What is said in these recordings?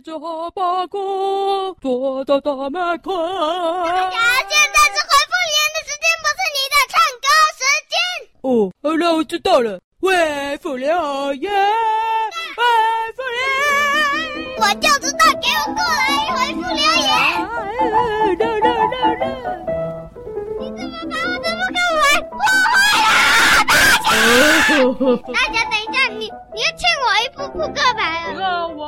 带着八哥坐到大门口。大家现在是回复留言的时间，不是你的唱歌时间。哦，好了，我知道了。回复留言，回复留言，我就知道，给我过来回复留言。来来来来，你怎么把我的扑克牌破坏了？大家，大家等一下，你你要欠我一副扑克牌啊！让我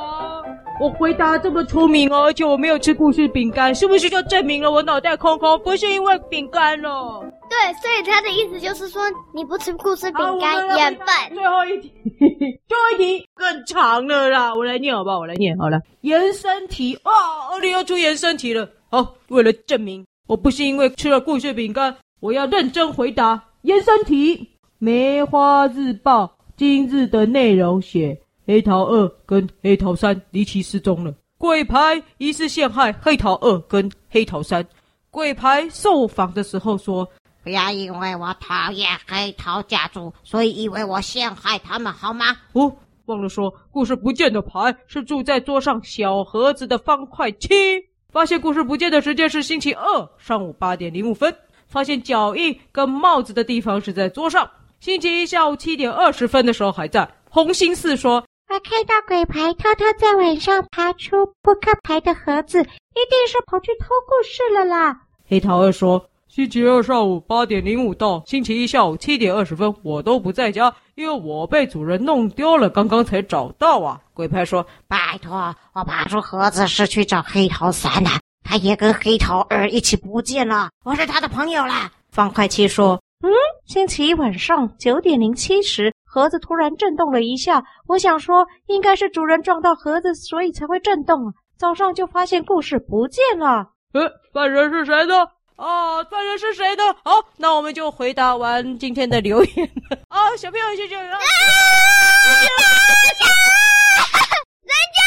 我回答这么聪明哦，而且我没有吃故事饼干，是不是就证明了我脑袋空空？不是因为饼干哦。对，所以他的意思就是说，你不吃故事饼干也笨。最后一题，最后一题更长了啦，我来念好不好？我来念好了。延伸题哦，二零要出延伸题了。好，为了证明我不是因为吃了故事饼干，我要认真回答延伸题。梅花日报今日的内容写黑桃二跟黑桃三离奇失踪了，鬼牌疑似陷害黑桃二跟黑桃三。鬼牌受访的时候说。不要因为我讨厌黑桃家族，所以以为我陷害他们，好吗？哦，忘了说，故事不见的牌是住在桌上小盒子的方块七。发现故事不见的时间是星期二上午八点零五分。发现脚印跟帽子的地方是在桌上。星期一下午七点二十分的时候还在。红心四说：“我看到鬼牌偷偷在晚上爬出扑克牌的盒子，一定是跑去偷故事了啦。”黑桃二说。星期二上午八点零五到星期一下午七点二十分，我都不在家，因为我被主人弄丢了，刚刚才找到啊。鬼牌说：“拜托，我爬出盒子是去找黑桃三的，他也跟黑桃二一起不见了，我是他的朋友啦。”方块七说：“嗯，星期一晚上九点零七时，盒子突然震动了一下，我想说应该是主人撞到盒子，所以才会震动。早上就发现故事不见了。呃，犯人是谁呢？”啊，犯人是谁呢？好，那我们就回答完今天的留言了。啊，小朋友谢谢啊！人家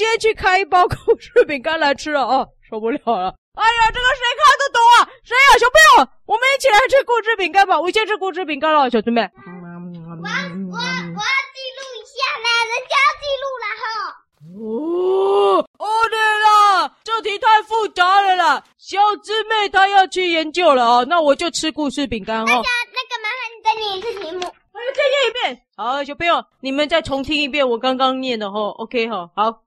我先去开一包故事饼干来吃了啊，受不了了！哎呀，这个谁看得懂啊？谁呀、啊？小朋友，我们一起来吃故事饼干吧！我先吃故事饼干了，小师妹。我我我要记录一下呢，人家要记录了哈。哦，哦对了，这题太复杂了啦，小姊妹她要去研究了啊，那我就吃故事饼干哦。那个那个，麻烦你再念一次题目。我再念一遍。好，小朋友，你们再重听一遍我刚刚念的哈。OK 哈，好。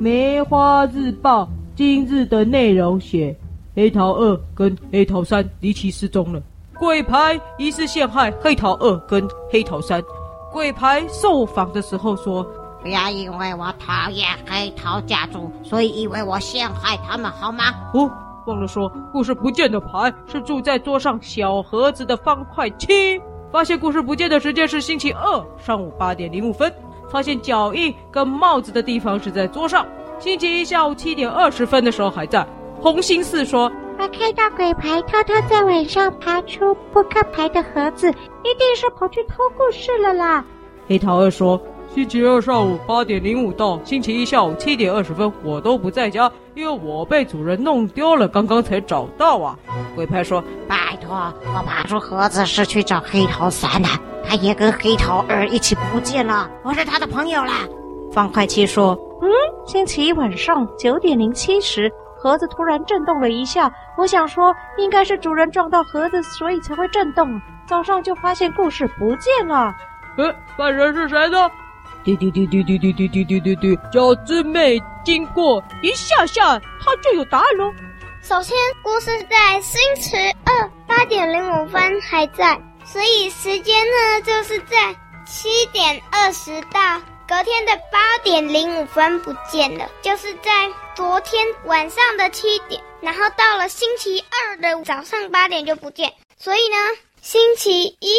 梅花日报今日的内容写黑桃二跟黑桃三离奇失踪了。鬼牌疑似陷害黑桃二跟黑桃三。鬼牌受访的时候说：“不要因为我讨厌黑桃家族，所以以为我陷害他们，好吗？”哦，忘了说，故事不见的牌是住在桌上小盒子的方块七。发现故事不见的时间是星期二上午八点零五分。发现脚印跟帽子的地方是在桌上。星期一下午七点二十分的时候还在。红心四说。我看到鬼牌偷偷在晚上爬出扑克牌的盒子，一定是跑去偷故事了啦。黑桃二说：“星期二上午八点零五到星期一下午七点二十分，我都不在家，因为我被主人弄丢了，刚刚才找到啊。”鬼牌说：“拜托，我爬出盒子是去找黑桃三的，他也跟黑桃二一起不见了，我是他的朋友啦。”方块七说：“嗯，星期一晚上九点零七时。”盒子突然震动了一下，我想说应该是主人撞到盒子，所以才会震动。早上就发现故事不见了。呃，犯人是谁呢？滴滴滴滴滴滴滴滴滴滴滴，小师妹经过一下下，她就有答案喽。首先，故事在星期二八点零五分还在，所以时间呢就是在七点二十到。隔天的八点零五分不见了，就是在昨天晚上的七点，然后到了星期二的早上八点就不见。所以呢，星期一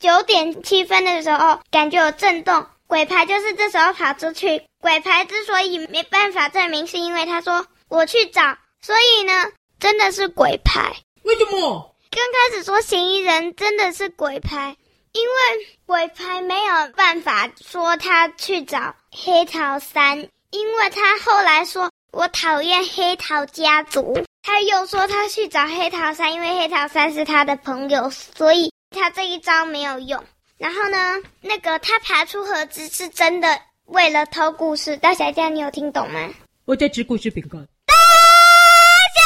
九点七分的时候感觉有震动，鬼牌就是这时候跑出去。鬼牌之所以没办法证明，是因为他说我去找，所以呢，真的是鬼牌。为什么？刚开始说嫌疑人真的是鬼牌。因为鬼牌没有办法说他去找黑桃三，因为他后来说我讨厌黑桃家族，他又说他去找黑桃三，因为黑桃三是他的朋友，所以他这一招没有用。然后呢，那个他爬出盒子是真的为了偷故事。大侠家，你有听懂吗？我在吃故事饼干。大侠，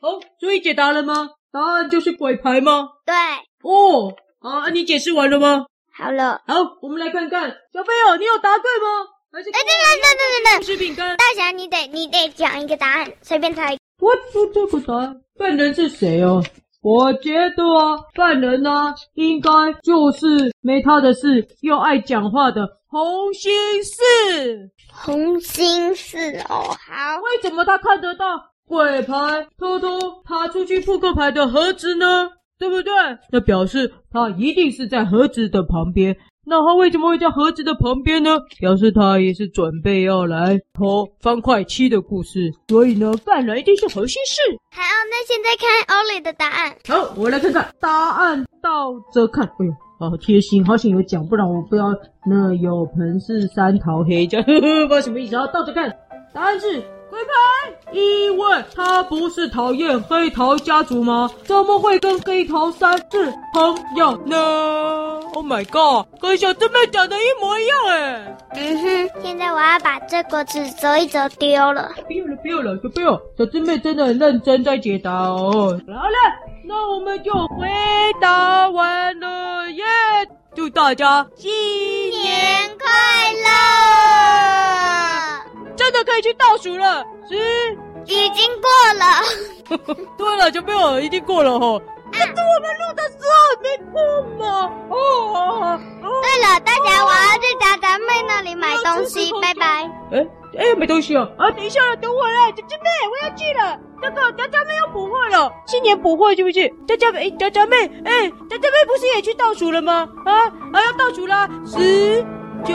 好，所以解答了吗？答案就是鬼牌吗？对。哦，好，你解释完了吗？好了。好，我们来看看小朋友，你有答对吗？哎，等等等等等等，吃饼干。大侠，你得你得讲一个答案，随便猜。我出这个答案，犯人是谁哦？我觉得啊，犯人呢、啊，应该就是没他的事又爱讲话的红心四。红心四哦，好。为什么他看得到鬼牌，偷偷爬出去扑克牌的盒子呢？对不对？那表示他一定是在盒子的旁边。那他为什么会在盒子的旁边呢？表示他也是准备要来偷方块七的故事。所以呢，犯人一定是核心事。好，那现在看欧里的答案。好，我来看看答案，倒着看。哎呦，好贴心，好像有讲，不然我不知道那有盆是三桃黑，这样呵呵，不知道什么意思。啊倒着看，答案是。鬼牌，因为他不是讨厌黑桃家族吗？怎么会跟黑桃三是朋友呢？Oh my god，跟小师妹讲的一模一样哎！嗯哼，现在我要把这个纸折一折丢了。不要了，不要了，小朋友，小师妹真的很认真在解答哦。好了，那我们就回答完了耶！祝大家新倒数了，十已经过了。对了，就没有已经过了哈。但是我们录的时候没过嘛。哦，哦对了，大家我要去达达妹那里买东西，拜拜。哎哎，买东西啊！啊，等一下，等我来，姐姐妹，我要去了。那个达达妹要补货了，新年补货是不是？达达妹，达达妹，哎，达达妹不是也去倒数了吗？啊啊，要倒数了，十九。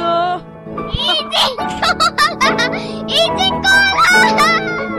已经过了已经过了。